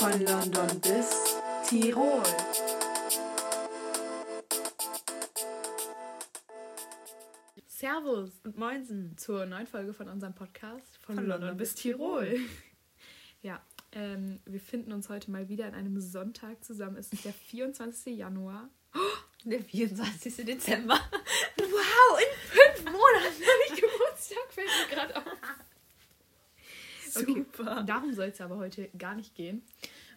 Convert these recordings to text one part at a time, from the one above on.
Von London bis Tirol. Servus Und Moinsen. zur neuen Folge von unserem Podcast von, Von London, London bis Tirol. Tirol. ja, ähm, wir finden uns heute mal wieder an einem Sonntag zusammen. Es ist der 24. Januar. Der 24. Dezember. Wow, in fünf Monaten habe ich Geburtstag, fällt mir gerade auf. Okay, Super. darum soll es aber heute gar nicht gehen.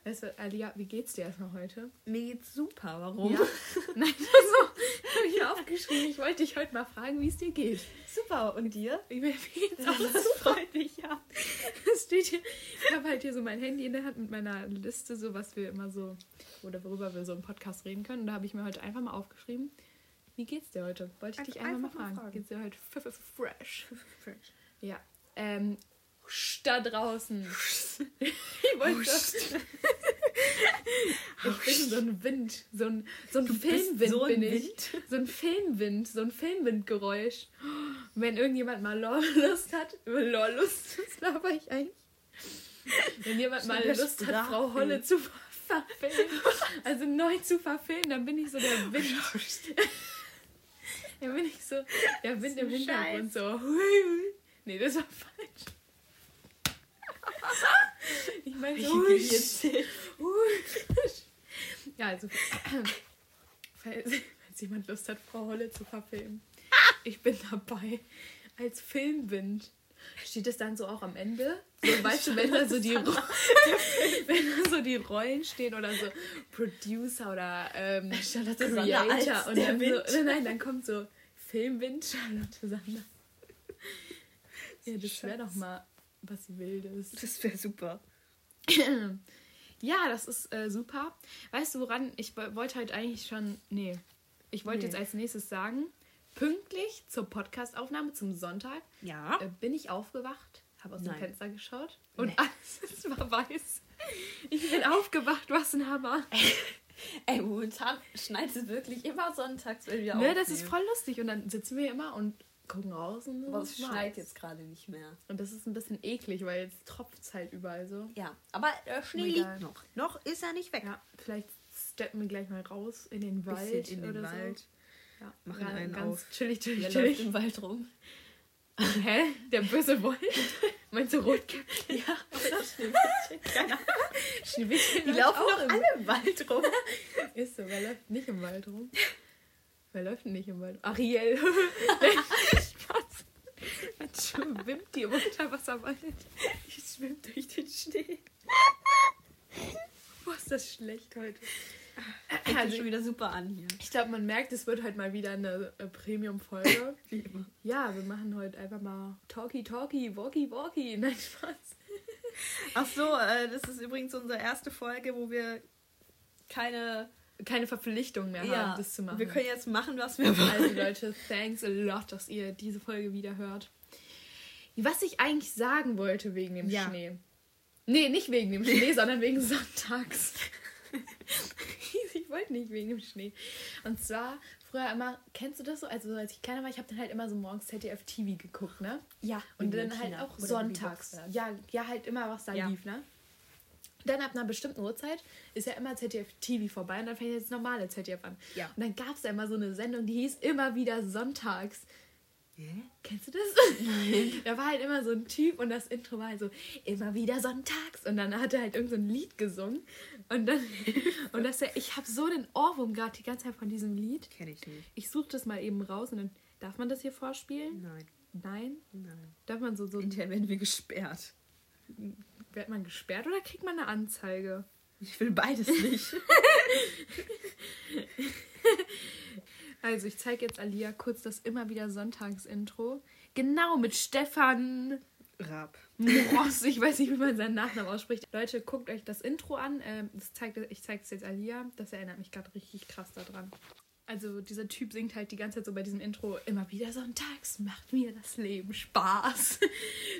Weißt du, Alia, wie geht's dir erstmal heute? Mir geht's super. Warum? Ja? Nein, so habe ich aufgeschrieben. Ich wollte dich heute mal fragen, wie es dir geht. Super. Und dir? Wie mir geht's auch Das freut mich ja. Steht hier, ich habe halt hier so mein Handy in der Hand mit meiner Liste, so was wir immer so, oder worüber wir so im Podcast reden können. Und da habe ich mir heute einfach mal aufgeschrieben, wie geht's dir heute? Wollte ich dich einfach, Einfach mal fragen. fragen. Geht's dir heute fresh? Fresh. Ja. Ähm, da draußen. ich wollte das. Ich bin so ein Wind, so ein, so ein Filmwind so ein bin ich. Wind? So ein Filmwind, so ein Filmwindgeräusch. Wenn irgendjemand mal Lust hat, über Lust, das laber ich eigentlich. Wenn jemand mal Lust hat, Frau. Holle zu verfilmen, also neu zu verfilmen, dann bin ich so der Wind. Dann bin ich so der Wind im Hintergrund so. Nee, das war falsch. Ich meine Ich so. jetzt Ja, also, falls, falls jemand Lust hat, Frau Holle zu verfilmen. Ich bin dabei. Als Filmwind. Steht es dann so auch am Ende? So, weißt du, wenn da so die, wenn da so die Rollen stehen oder so Producer oder ähm, Charlotte Sander Creator und dann so, nein, dann kommt so Filmwind Charlotte Sander. Ja, das wäre doch mal was Wildes. Das wäre super. Ja, das ist äh, super. Weißt du, woran ich wo- wollte halt eigentlich schon. Nee. Ich wollte Nee. jetzt als nächstes sagen, pünktlich zur Podcastaufnahme zum Sonntag Ja. äh, bin ich aufgewacht, habe aus dem Nein. Fenster geschaut und Nee. alles war weiß. Ich bin aufgewacht, was ein Hammer. Ey, momentan schneit es wirklich immer sonntags, wenn wir Ne, das ist aufnehmen. voll lustig. Und dann sitzen wir immer und gucken raus und Aber es schneit jetzt gerade nicht mehr. Und das ist ein bisschen eklig, weil jetzt tropft es halt überall so. Ja, aber der Schnee Egal. liegt noch. Noch ist er nicht weg. Ja, vielleicht steppen wir gleich mal raus in den Bisschen Wald in den oder Wald. so. Ja, Machen ja, einen ganz auf. chillig, chillig, Der chillig. im Wald rum. Hä? Der böse Wolf? Meinst du Rotkäppchen? Ja, oder Schneewittchen. Keine Ahnung. Schneewittchen Die laufen auch doch im- alle im Wald rum. Ist so, wer läuft nicht im Wald rum? Wer läuft nicht im Wald? Ariel. Schwimmt die im Unterwasserwald. Ich schwimme durch den Schnee. Boah, ist das schlecht heute. Fängt Also, schon wieder super an hier. ich glaube, man merkt, es wird heute mal wieder eine äh, Premium-Folge. Wie immer. Ja, wir machen heute einfach mal Talkie Talkie, Walkie Walkie. Nein, Spaß. Ach so, äh, das ist übrigens unsere erste Folge, wo wir keine. Keine Verpflichtung mehr Ja, haben, das zu machen. wir können jetzt machen, was wir wollen. Also Leute, thanks a lot, dass ihr diese Folge wieder hört. Was ich eigentlich sagen wollte wegen dem Ja. Schnee. Nee, nicht wegen dem Schnee, sondern wegen Sonntags. ich wollte nicht wegen dem Schnee. Und zwar, früher immer, kennst du das so? Also als ich kleiner war, ich habe dann halt immer so morgens ZDF TV geguckt, ne? Ja, Und dann halt auch sonntags. Ja, ja, halt immer, was da Ja. lief, ne? Dann ab einer bestimmten Uhrzeit ist ja immer ZDF TV vorbei und dann fängt jetzt das normale ZDF an. Ja. Und dann gab es ja immer so eine Sendung, die hieß immer wieder sonntags. Hä? Kennst du das? Nein. Da war halt immer so ein Typ und das Intro war halt so, immer wieder sonntags. Und dann hat er halt irgend so ein Lied gesungen. Und dann, und das, ich habe so den Ohrwurm gerade die ganze Zeit von diesem Lied. Kenn ich nicht. Ich suche das mal eben raus und dann, darf man das hier vorspielen? Nein. Nein? Nein. Darf man so, so, Hinterher werden wir gesperrt. wird man gesperrt oder kriegt man eine Anzeige? Ich will beides nicht. Also, ich zeige jetzt Alia kurz das immer wieder Sonntags-Intro. Genau, mit Stefan Raab. Ross. Ich weiß nicht, wie man seinen Nachnamen ausspricht. Leute, guckt euch das Intro an. Ähm, das zeigt, ich zeige es jetzt Alia. Das erinnert mich gerade richtig krass daran. Also, dieser Typ singt halt die ganze Zeit so bei diesem Intro immer wieder sonntags macht mir das Leben Spaß.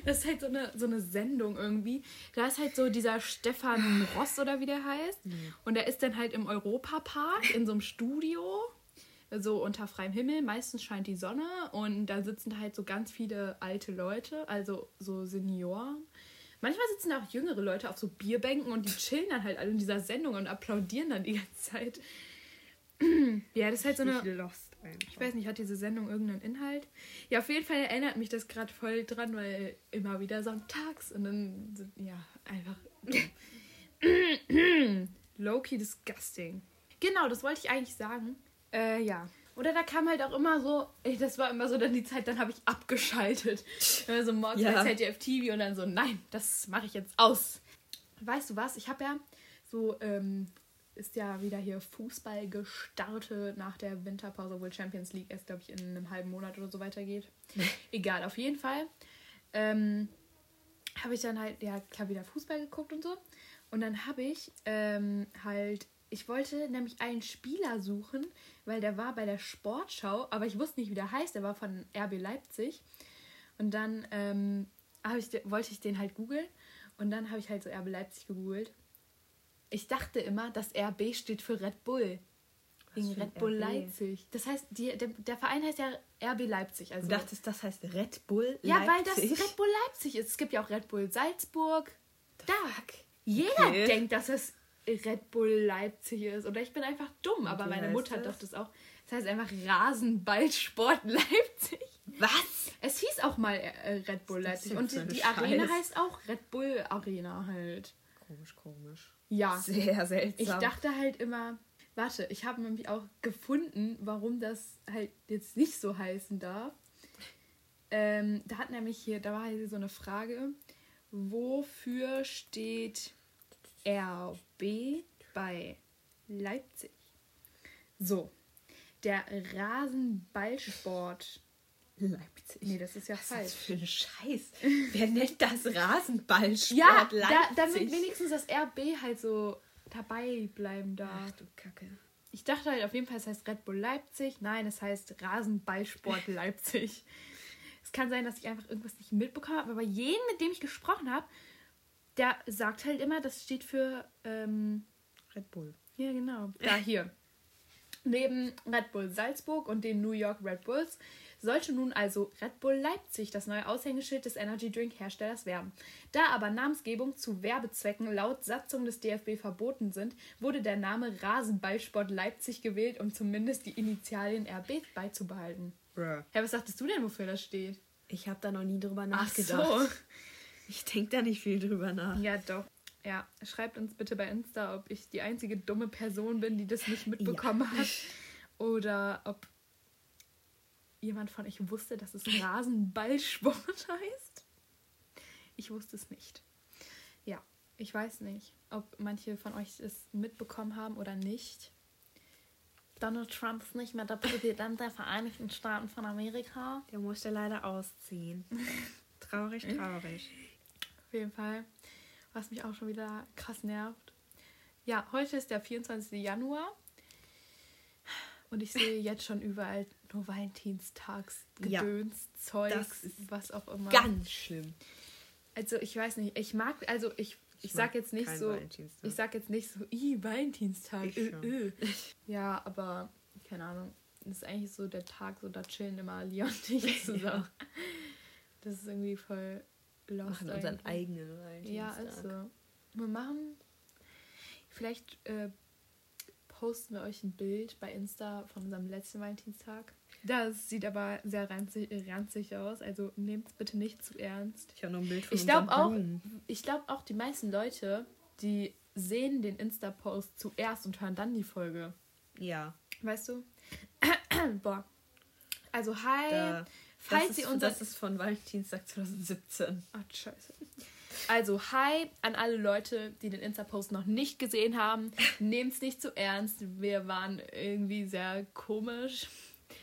Das ist halt so eine, so eine Sendung irgendwie. Da ist halt so dieser Stefan Ross oder wie der heißt. Und der ist dann halt im Europapark in so einem Studio. So unter freiem Himmel. Meistens scheint die Sonne und da sitzen halt so ganz viele alte Leute, also so Senioren. Manchmal sitzen da auch jüngere Leute auf so Bierbänken und die chillen dann halt alle in dieser Sendung und applaudieren dann die ganze Zeit. ja, das ist halt so eine. Ich weiß nicht, hat diese Sendung irgendeinen Inhalt? Ja, auf jeden Fall erinnert mich das gerade voll dran, weil immer wieder sonntags und dann, sind- ja, einfach. Low-key disgusting. Genau, das wollte ich eigentlich sagen. Äh, ja. Oder da kam halt auch immer so, ey, das war immer so dann die Zeit, dann habe ich abgeschaltet. So morgens Ja. bei ZDF TV und dann so, nein, das mache ich jetzt aus. Weißt du was? Ich habe ja so, ähm, ist ja wieder hier Fußball gestartet nach der Winterpause, obwohl Champions League erst, glaube ich, in einem halben Monat oder so weitergeht. Egal, auf jeden Fall. Ähm, habe ich dann halt, ja, klar, wieder Fußball geguckt und so. Und dann habe ich ähm, halt, ich wollte nämlich einen Spieler suchen, weil der war bei der Sportschau, aber ich wusste nicht, wie der heißt. Der war von RB Leipzig. Und dann ähm, ich, wollte ich den halt googeln. Und dann habe ich halt so RB Leipzig gegoogelt. Ich dachte immer, dass RB steht für Red Bull. Wegen Red Bull RB? Leipzig. Das heißt, die, der, der Verein heißt ja RB Leipzig. Also Du dachtest, das heißt Red Bull ja, weil das Leipzig? Red Bull Leipzig ist. Es gibt ja auch Red Bull Salzburg. Da. Jeder Okay. denkt, dass es Red Bull Leipzig ist. Oder ich bin einfach dumm. Aber wie meine Mutter das? dachte es auch. Das heißt einfach Rasenballsport Leipzig. Was? Es hieß auch mal äh, Red Bull Leipzig. Und die, die Arena heißt auch Red Bull Arena halt. Komisch, komisch. Ja. Sehr seltsam. Ich dachte halt immer, warte, ich habe nämlich auch gefunden, warum das halt jetzt nicht so heißen darf. Ähm, da hat nämlich hier, da war hier so eine Frage, wofür steht RB bei Leipzig? So, der Rasenballsport. Leipzig. Nee, das ist ja Was falsch. für ein Scheiß? Wer nennt das Rasenballsport Ja, da, Leipzig? damit wenigstens das RB halt so dabei bleiben darf. Ach du Kacke. Ich dachte halt auf jeden Fall, es heißt Red Bull Leipzig. Nein, es heißt Rasenballsport Leipzig. Es kann sein, dass ich einfach irgendwas nicht mitbekommen habe, aber jeden, mit dem ich gesprochen habe, der sagt halt immer, das steht für, ähm, Red Bull. ja genau, da hier. Neben Red Bull Salzburg und den New York Red Bulls sollte nun also Red Bull Leipzig das neue Aushängeschild des Energy Drink Herstellers werden. Da aber Namensgebung zu Werbezwecken laut Satzung des DFB verboten sind, wurde der Name Rasenballsport Leipzig gewählt, um zumindest die Initialien RB beizubehalten. Bruh. Ja, was dachtest du denn, wofür das steht? Ich habe da noch nie drüber Ach nachgedacht. so. Ich denke da nicht viel drüber nach. Ja, doch. Ja, schreibt uns bitte bei Insta, ob ich die einzige dumme Person bin, die das nicht mitbekommen hat. Oder ob jemand von euch wusste, dass es Rasenballsport heißt. Ich wusste es nicht. Ja, ich weiß nicht, ob manche von euch es mitbekommen haben oder nicht. Donald Trump ist nicht mehr der Präsident der Vereinigten Staaten von Amerika. Der musste leider ausziehen. traurig, traurig. Auf jeden Fall. Was mich auch schon wieder krass nervt. Ja, heute ist der 24. Januar. Und ich sehe jetzt schon überall nur Valentinstagsgedöns, Zeugs, das ist was auch immer. Ganz schlimm. Also ich weiß nicht, ich mag, also ich, ich, Ich sag jetzt nicht so, ich sag jetzt nicht so, i Valentinstag. Äh, äh. Ja, aber keine Ahnung. Das ist eigentlich so der Tag, so da chillen immer Leon und ich zusammen. Das ist irgendwie voll lost. Machen unseren eigentlich. eigenen Valentinstag. Ja, also. Wir machen. Vielleicht äh, posten wir euch ein Bild bei Insta von unserem letzten Valentinstag. Das sieht aber sehr ranzig, ranzig aus. Also nehmt es bitte nicht zu ernst. Ich habe noch ein Bild von Ich glaube unseren auch, Blumen. ich glaube auch, die meisten Leute, die sehen den Insta-Post zuerst und hören dann die Folge. Ja. Weißt du? Boah. Also hi. Da, falls das, ist, unser das ist von Valentinstag 2017. Ach, scheiße. Also, hi an alle Leute, die den Insta-Post noch nicht gesehen haben. Nehmt es nicht zu ernst. Wir waren irgendwie sehr komisch.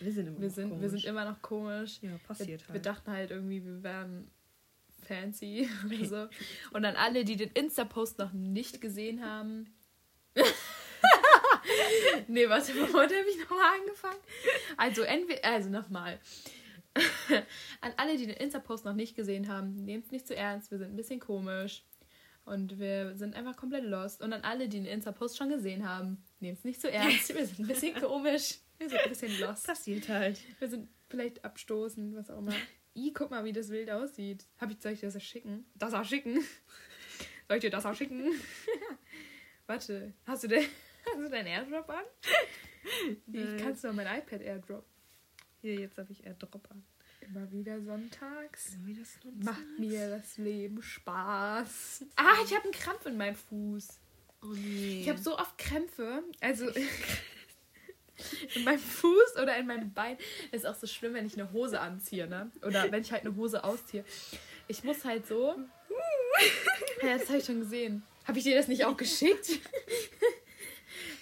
Wir sind immer Wir noch sind, wir komisch. sind immer noch komisch. Ja, Wir, passiert wir halt. dachten halt irgendwie, wir wären fancy oder so. Und an alle, die den Insta-Post noch nicht gesehen haben. nee, warte, womit habe ich nochmal angefangen? Also, entweder, also nochmal. An alle, die den Insta-Post noch nicht gesehen haben, nehmt es nicht zu ernst, wir sind ein bisschen komisch. Und wir sind einfach komplett lost. Und an alle, die den Insta-Post schon gesehen haben, nehmt es nicht zu ernst, wir sind ein bisschen komisch. Wir sind ein bisschen lost. passiert halt. Wir sind vielleicht abstoßend, was auch immer. I, guck mal, wie das wild aussieht. Hab ich, soll ich das auch schicken? Das auch schicken? Soll ich dir das auch schicken? Warte, hast du, den, hast du deinen Airdrop an? Ich kannst du mein iPad Airdrop. Hier, jetzt habe ich Airdrop an. Immer wieder sonntags. Wie das Macht mir das Leben Spaß. Ah, ich habe einen Krampf in meinem Fuß. Oh nee. Ich habe so oft Krämpfe. Also in meinem Fuß oder in meinem Bein. ist auch so schlimm, wenn ich eine Hose anziehe, ne? Oder wenn ich halt eine Hose ausziehe. Ich muss halt so. Ja, das habe ich schon gesehen. Habe ich dir das nicht auch geschickt?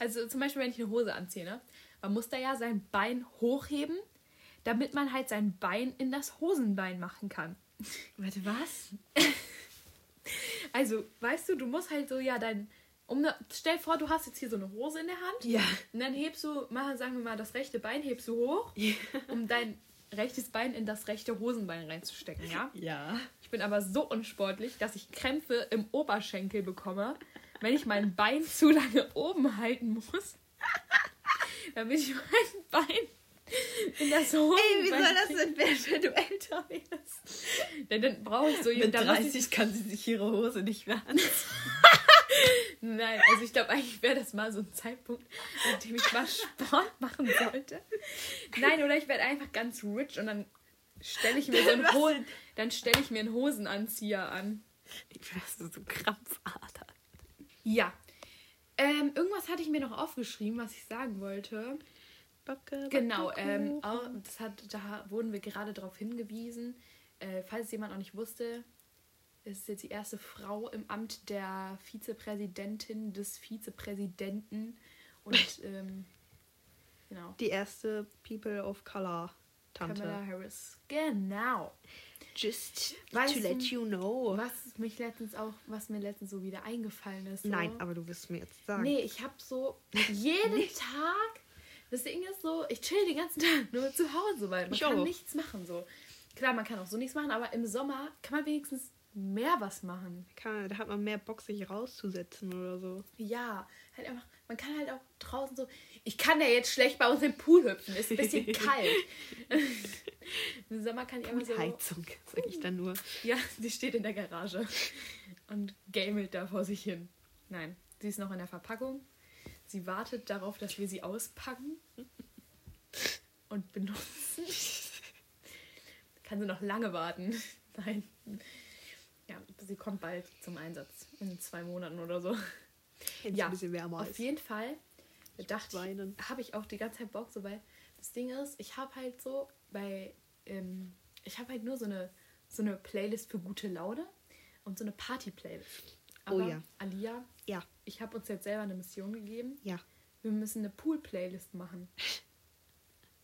Also zum Beispiel, wenn ich eine Hose anziehe, ne? Man muss da ja sein Bein hochheben, damit man halt sein Bein in das Hosenbein machen kann. Warte, was? Also, weißt du, du musst halt so, ja, dein. Um ne, stell vor, du hast jetzt hier so eine Hose in der Hand. Ja. Und dann hebst du, mal, sagen wir mal, das rechte Bein hebst du hoch, um dein rechtes Bein in das rechte Hosenbein reinzustecken, ja? Ja. Ich bin aber so unsportlich, dass ich Krämpfe im Oberschenkel bekomme, wenn ich mein Bein zu lange oben halten muss. Damit ich mein Bein in das Hosenbein... Ey, wie soll das denn werden, wenn du älter wirst? Denn dann brauche ich so... Mit muss ich- 30 kann sie sich ihre Hose nicht mehr an. Nein, also ich glaube, eigentlich wäre das mal so ein Zeitpunkt, an dem ich mal Sport machen sollte. Nein, oder ich werde einfach ganz rich und dann stelle ich mir so einen Hosen, dann stelle ich mir einen Hosenanzieher an. Ich wärst so Krampfader. Ja. Ähm, irgendwas hatte ich mir noch aufgeschrieben, was ich sagen wollte. Backe, Genau, ähm, auch, das hat, da wurden wir gerade darauf hingewiesen. Äh, falls jemand noch nicht wusste, ist jetzt die erste Frau im Amt der Vizepräsidentin des Vizepräsidenten. Und ähm, genau, Die erste People of Color Tante. Kamala Harris. Genau. Just Weißt to let you know. Was mich letztens auch, was mir letztens so wieder eingefallen ist. So. Nein, aber du wirst mir jetzt sagen. Nee, ich habe so jeden Tag. Das Ding ist so, ich chill den ganzen Tag nur zu Hause, weil man Ich kann auch. nichts machen. So. Klar, man kann auch so nichts machen, aber im Sommer kann man wenigstens mehr was machen. Kann, da hat man mehr Bock, sich rauszusetzen oder so. Ja, halt einfach, man kann halt auch draußen so. Ich kann ja jetzt schlecht bei uns im Pool hüpfen, ist ein bisschen kalt. Im Sommer kann ich einfach so. Heizung, sag ich dann nur. Ja, die steht in der Garage und gamelt da vor sich hin. Nein, sie ist noch in der Verpackung. Sie wartet darauf, dass wir sie auspacken und benutzen. Kann sie noch lange warten. Nein. Ja, sie kommt bald zum Einsatz. In zwei Monaten oder so. Es Ja, ein bisschen wärmer Auf ist. jeden Fall dachte ich, habe ich auch die ganze Zeit Bock, so weil das Ding ist, ich habe halt so bei, ähm, ich habe halt nur so eine, so eine Playlist für gute Laune und so eine Party-Playlist. Oh ja. Alia, Ja, ich habe uns jetzt selber eine Mission gegeben. ja. Wir müssen eine Pool-Playlist machen.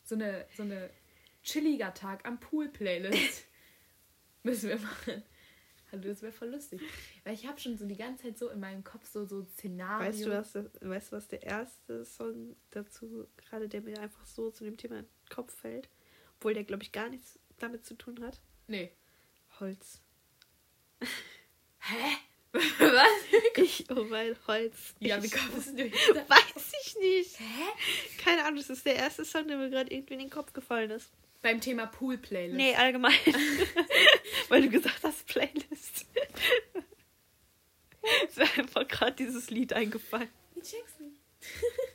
So eine, so eine chilliger Tag am Pool-Playlist müssen wir machen. Also das wäre voll lustig. Weil ich habe schon so die ganze Zeit so in meinem Kopf so, so Szenarien. Weißt du, was, das- weißt du, was der erste Song dazu, gerade der mir einfach so zu dem Thema in den Kopf fällt? Obwohl der, glaube ich, gar nichts damit zu tun hat. Nee. Holz. Hä? Was? Ich, oh mein Holz. Ja, wie ich, kommst du jetzt? Weiß ich nicht. Hä? Keine Ahnung, das ist der erste Song, der mir gerade irgendwie in den Kopf gefallen ist. Beim Thema Pool-Playlist. Nee, allgemein. Weil du gesagt hast, Playlist. Es wäre einfach gerade dieses Lied eingefallen. Wie Jackson.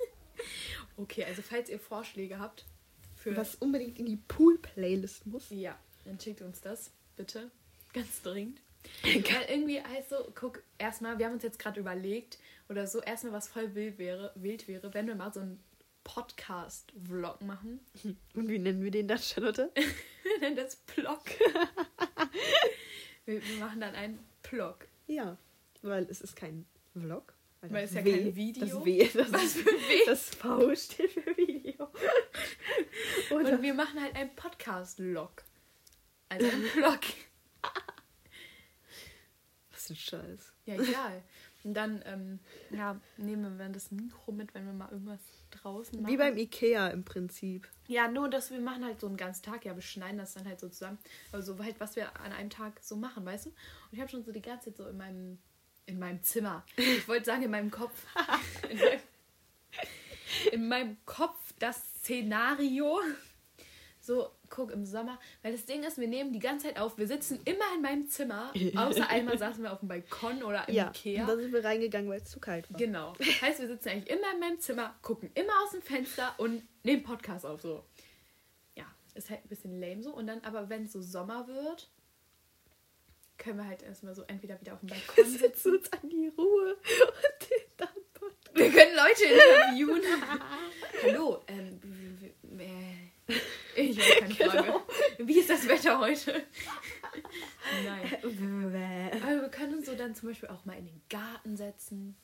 okay, also falls ihr Vorschläge habt für. Was unbedingt in die Pool-Playlist muss. Ja, dann schickt uns das, bitte. Ganz dringend. Weil irgendwie heißt so, guck, erstmal, wir haben uns jetzt gerade überlegt, oder so, erstmal was voll wild wäre, wild wäre, wenn wir mal so einen Podcast-Vlog machen. Und wie nennen wir den dann, Charlotte? Wir nennen das Blog. wir, wir machen dann einen Blog. Ja, weil es ist kein Vlog. Weil das es ja W- kein Video. Das W, das, Was für W? das V steht für Video. Und wir machen halt einen Podcast-Log. Also einen Blog. Ein Scheiß. Ja, egal. Und dann ähm, ja, nehmen wir das Mikro mit, wenn wir mal irgendwas draußen machen. Wie beim Ikea im Prinzip. Ja, nur, dass wir machen halt so einen ganzen Tag, ja, wir schneiden das dann halt so zusammen. Aber so halt, was wir an einem Tag so machen, weißt du? Und ich habe schon so die ganze Zeit so in meinem, in meinem Zimmer, ich wollte sagen in meinem Kopf, in meinem, in meinem Kopf das Szenario, So, guck, im Sommer. Weil das Ding ist, wir nehmen die ganze Zeit auf. Wir sitzen immer in meinem Zimmer. Außer einmal saßen wir auf dem Balkon oder im Ja, Ikea. dann sind wir reingegangen, weil es zu kalt war. Genau. Heißt, wir sitzen eigentlich immer in meinem Zimmer, gucken immer aus dem Fenster und nehmen Podcast auf so. Ja, ist halt ein bisschen lame so. Und dann, aber wenn es so Sommer wird, können wir halt erstmal so entweder wieder auf dem Wir Balkon sitzen sitzen. uns an die Ruhe und den dann Podcast. Wir können Leute interviewen. Hallo, ähm, äh, ich habe keine Frage. Wie ist das Wetter heute? Nein. Aber wir können uns so dann zum Beispiel auch mal in den Garten setzen.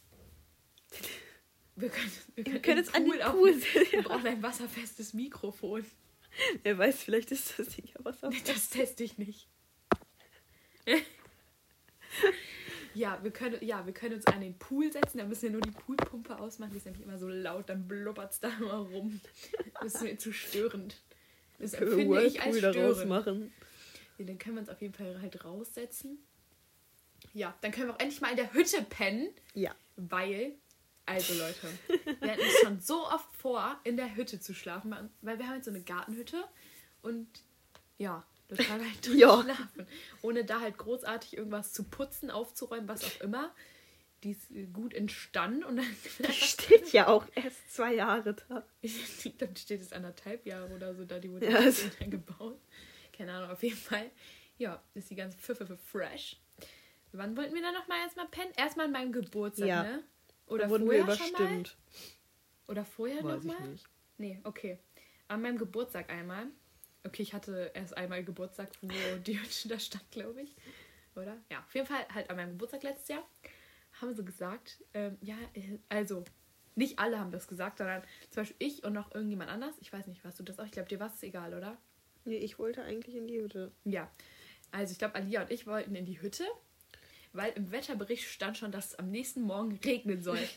Wir können, wir können, Wir können jetzt an den Pool Wir brauchen ein wasserfestes Mikrofon. Wer weiß, vielleicht ist das Ding ja was auf. Das teste ich nicht. Ja wir, können, ja, wir können uns an den Pool setzen. Da müssen wir nur die Poolpumpe ausmachen. Die ist nämlich immer so laut, dann blubbert es da immer rum. Das ist mir zu störend. Das empfinde ich als Whirlpool daraus machen. Ja, dann können wir uns auf jeden Fall halt raussetzen. Ja, dann können wir auch endlich mal in der Hütte pennen. Ja. Weil, also Leute, wir hatten es schon so oft vor, in der Hütte zu schlafen, weil wir haben jetzt so eine Gartenhütte und ja, da kann man halt drin Ja. schlafen. Ohne da halt großartig irgendwas zu putzen, aufzuräumen, was auch immer. Die ist äh, gut entstanden und dann, steht ja auch erst zwei Jahre da. dann steht es anderthalb Jahre oder so da, die wurde Ja, es- gebaut. Keine Ahnung, auf jeden Fall. Ja, ist die ganze Pfiffe für fresh. Wann wollten wir dann nochmal erstmal pennen? Erstmal an meinem Geburtstag, Ja. ne? Oder wurden vorher wir schon mal? überstimmt. Oder vorher nochmal? Nee, okay. An meinem Geburtstag einmal. Okay, ich hatte erst einmal Geburtstag, wo die Hütte da stand, glaube ich. Oder? Ja, auf jeden Fall halt an meinem Geburtstag letztes Jahr haben sie gesagt, ähm, ja, äh, also nicht alle haben das gesagt, sondern zum Beispiel ich und noch irgendjemand anders. Ich weiß nicht, warst du das auch? Ich glaube, dir war es egal, oder? Nee, ich wollte eigentlich in die Hütte. Ja. Also ich glaube, Alia und ich wollten in die Hütte, weil im Wetterbericht stand schon, dass es am nächsten Morgen regnen soll.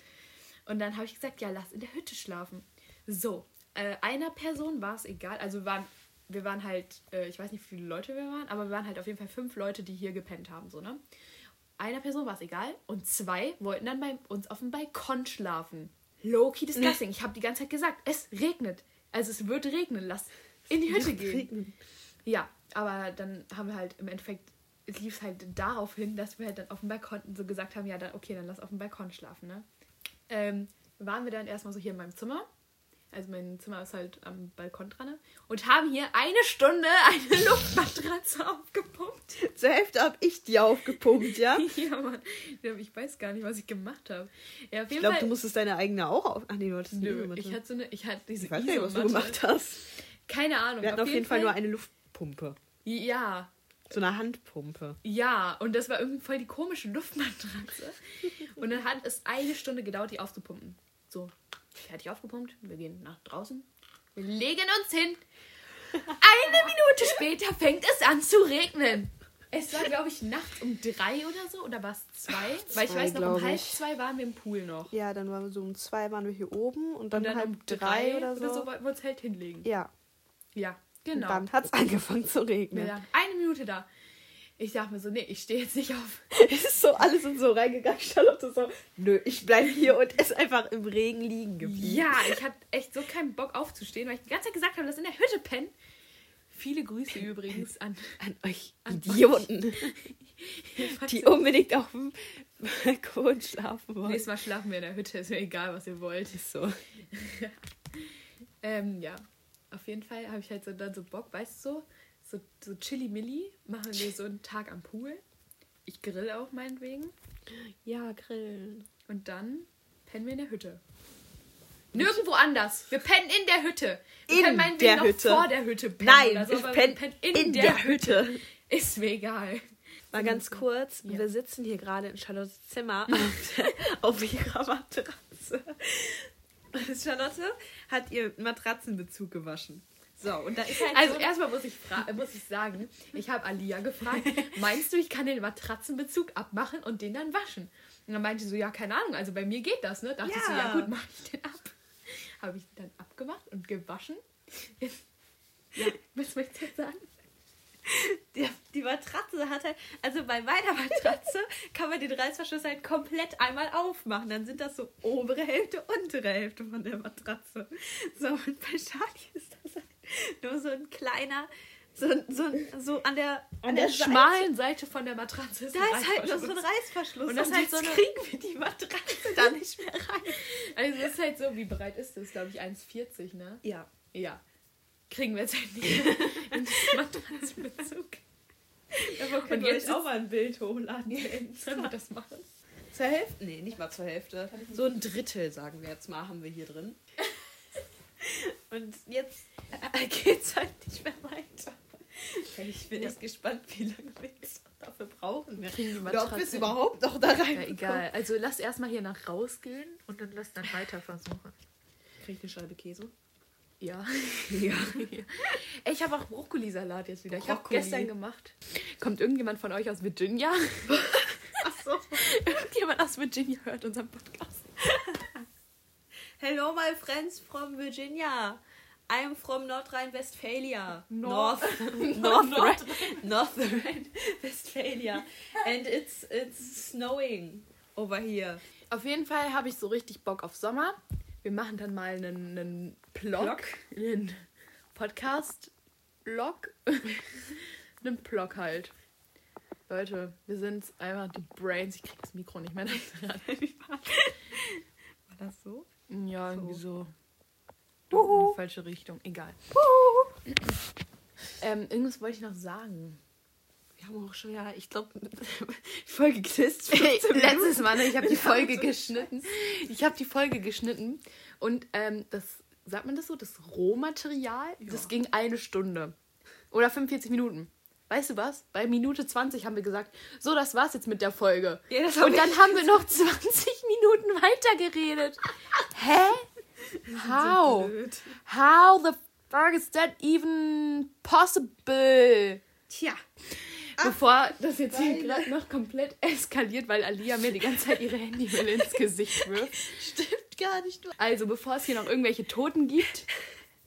Und dann habe ich gesagt, ja, lass in der Hütte schlafen. So, äh, einer Person war es egal. Also wir waren, wir waren halt, äh, ich weiß nicht, wie viele Leute wir waren, aber wir waren halt auf jeden Fall fünf Leute, die hier gepennt haben, so, ne? Einer Person war es egal und zwei wollten dann bei uns auf dem Balkon schlafen. Low-key disgusting. Ich habe die ganze Zeit gesagt, es regnet. Also es wird regnen. Lass in die Hütte gehen. Regnen. Ja, aber dann haben wir halt im Endeffekt, es lief halt darauf hin, dass wir halt dann auf dem Balkon so gesagt haben, ja, dann, okay, dann lass auf dem Balkon schlafen, ne? Ähm, waren wir dann erstmal so hier in meinem Zimmer. Also mein Zimmer ist halt am Balkon dran. Und haben hier eine Stunde eine Luftmatratze aufgepumpt. Zur Hälfte habe ich die aufgepumpt, ja? ja, Mann. Ich weiß gar nicht, was ich gemacht habe. Ja, Ich glaube, Fall. du musstest deine eigene auch auf. Ach nee, du hattest eine Nö, Isomatte. ich hatte so eine, ich hatte diese Ich weiß nicht, was du gemacht hast. Keine Ahnung. Wir hatten auf jeden Fall nur eine Luftpumpe. Ja, So eine Handpumpe. Ja, und das war irgendwie voll die komische Luftmatratze. Und dann hat es eine Stunde gedauert, die aufzupumpen. So, fertig aufgepumpt. Wir gehen nach draußen. Wir legen uns hin. Eine Minute später fängt es an zu regnen. Es war, glaube ich, nachts um drei oder so. Oder war es zwei? Weil ich Zwei, weiß noch, um halb zwei waren wir im Pool noch. Ja, dann waren wir so um zwei waren wir hier oben und dann, Und dann halb um drei, oder so. wollten wir uns halt hinlegen. Ja, Ja, und genau. dann hat es angefangen zu regnen. lagen eine Minute da. Ich dachte mir so, nee, ich stehe jetzt nicht auf. Es ist so, alle sind so reingegangen. Charlotte so, nö, ich bleib hier und ist einfach im Regen liegen geblieben. Ja, ich hatte echt so keinen Bock aufzustehen, weil ich die ganze Zeit gesagt habe, dass in der Hütte pennen. Viele Grüße übrigens an, An euch An Idioten, die unbedingt auf dem Balkon schlafen wollen. Nächstes Mal schlafen wir in der Hütte, ist mir egal, was ihr wollt. Ist so. Ähm, ja, auf jeden Fall habe ich halt so dann so Bock, weißt du, so, so, so Chili-Milli machen wir so einen Tag am Pool. Ich grill auch meinetwegen. Ja, grillen. Und dann pennen wir in der Hütte. Nirgendwo anders. Wir pennen in der Hütte. Wir In können meinetwegen der noch Hütte. vor der Hütte pennen. Nein, oder so, ich aber penn pennen in, der, Hütte. Ist mir egal. Mal ganz kurz, Ja. wir sitzen hier gerade in Charlottes Zimmer auf, der- auf ihrer Matratze. Und Charlotte hat ihr Matratzenbezug gewaschen. So, und da ist halt Also so erstmal muss ich, muss ich sagen, ich habe Alia gefragt, meinst du, ich kann den Matratzenbezug abmachen und den dann waschen? Und dann meinte sie so, ja, keine Ahnung, also bei mir geht das, ne? Dachte ich so, Ja. ja gut, mache ich den ab. Habe ich den dann abgemacht und gewaschen. Ja, was möchtest du jetzt sagen? die, die Matratze hat halt, also bei meiner Matratze kann man den Reißverschluss halt komplett einmal aufmachen. Dann sind das so obere Hälfte, untere Hälfte von der Matratze. So, und bei Charlie ist Nur so ein kleiner, so, so, so an der, An der Seite- schmalen Seite von der Matratze ist Da ein ist halt noch so ein Reißverschluss. Und das ist halt jetzt so eine- kriegen wir die Matratze da nicht mehr rein. Also es ist halt so, wie breit ist das? Glaube ich 1,40, ne? Ja. Ja. Kriegen wir jetzt halt nicht mehr in den Matratzenbezug. Aber können wir euch auch mal ein Bild hochladen. Sollen wir das machen? Zur Hälfte? Nee, nicht mal zur Hälfte. So ein Drittel, sagen wir jetzt mal, haben wir hier drin. Und jetzt äh, geht's halt nicht mehr weiter. Ich bin jetzt gespannt, wie lange wir jetzt dafür brauchen. Wir. Kriegen die Oder ob wir es Matratze. überhaupt noch da rein Ja, egal. Also lass erstmal hier nach rausgehen und dann lass dann weiter versuchen. Krieg ich eine Scheibe Käse? Ja. Ja. Ey, Ich habe auch Brokkolisalat jetzt wieder. Ich habe Brokkoli. gestern gemacht. Kommt irgendjemand von euch aus Virginia? Ach so. Irgendjemand aus Virginia hört unseren Podcast. Hello, my friends from Virginia. I'm from Nordrhein-Westphalia. North. North, North, Rhine-Westphalia. And it's, it's snowing over here. Auf jeden Fall habe ich so richtig Bock auf Sommer. Wir machen dann mal einen, einen Blog, Blog? einen Podcast-Blog, einen Blog halt. Leute, wir sind einfach die Brains. Ich krieg das Mikro nicht mehr. War das so? Ja, irgendwie so. Uhu. In die falsche Richtung. Egal. Ähm, irgendwas wollte ich noch sagen. Wir haben auch schon, ja, ich glaube, Folge Christ. Letztes Mal, ne, ich habe die Folge geschnitten. Ich habe die Folge geschnitten und ähm, das, sagt man das so, das Rohmaterial, das Ja. ging eine Stunde. Oder 45 Minuten. Weißt du was? Bei Minute 20 haben wir gesagt, so, das war's jetzt mit der Folge. Ja, das und dann haben wir noch 20 Minuten weitergeredet. Hä? How? blöd. How the fuck is that even possible? Tja. Bevor das jetzt hier gerade noch komplett eskaliert, weil Alia mir die ganze Zeit ihre Handymülle ins Gesicht wirft. Stimmt gar nicht. Also, bevor es hier noch irgendwelche Toten gibt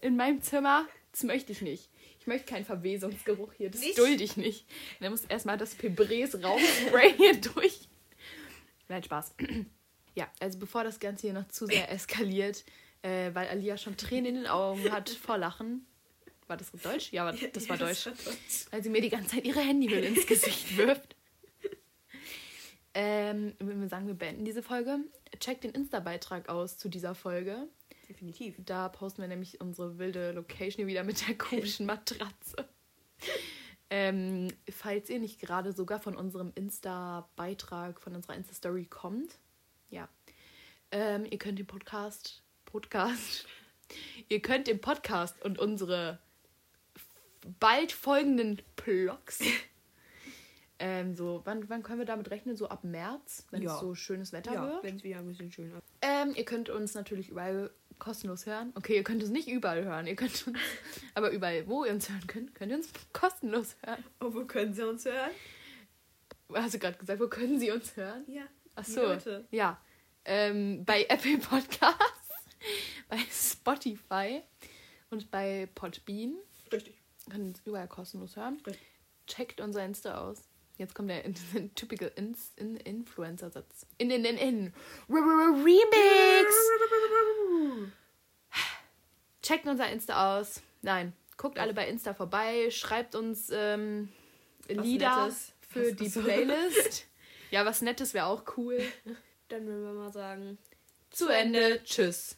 in meinem Zimmer, das möchte ich nicht. Ich möchte keinen Verwesungsgeruch hier, das Nicht? dulde ich nicht. Da muss erstmal das Pebres rausspray hier durch. Nein, Spaß. Ja, also bevor das Ganze hier noch zu sehr eskaliert, äh, weil Alia schon Tränen in den Augen hat vor Lachen. War das Deutsch? Ja, aber das war Ja, Deutsch war Deutsch. weil sie mir die ganze Zeit ihre Handyhülle ins Gesicht wirft. Ähm, wenn wir sagen, wir beenden diese Folge, checkt den Insta-Beitrag aus zu dieser Folge. Definitiv. Da posten wir nämlich unsere wilde Location wieder mit der komischen Matratze. Ähm, falls ihr nicht gerade sogar von unserem Insta-Beitrag, von unserer Insta-Story kommt, ja. Ähm, ihr könnt den Podcast, Podcast, ihr könnt den Podcast und unsere bald folgenden Blogs, ähm, so, wann, wann können wir damit rechnen? So ab März, wenn Ja. es so schönes Wetter Ja, wird. wenn es wieder ein bisschen schöner ist. Ähm, ihr könnt uns natürlich überall kostenlos hören. Okay, ihr könnt uns nicht überall hören. Ihr könnt uns, aber überall, wo ihr uns hören könnt, könnt ihr uns kostenlos hören. Oh, wo können Sie uns hören? Hast du gerade gesagt, wo können sie uns hören? Ja. Ach so. Ja. Ähm, bei Apple Podcasts, bei Spotify und bei Podbean. Richtig. Könnt ihr überall kostenlos hören. Richtig. Checkt unser Insta aus. Jetzt kommt der in, in, typical Ins, in Influencer-Satz. In, in, in, in. Remix! Checkt unser Insta aus. Nein, guckt alle bei Insta vorbei. Schreibt uns ähm, Lieder Nettes. für Was- die achso. Playlist. Ja, was Nettes wäre auch cool. Dann würden wir mal sagen. Zu Ende. Tschüss.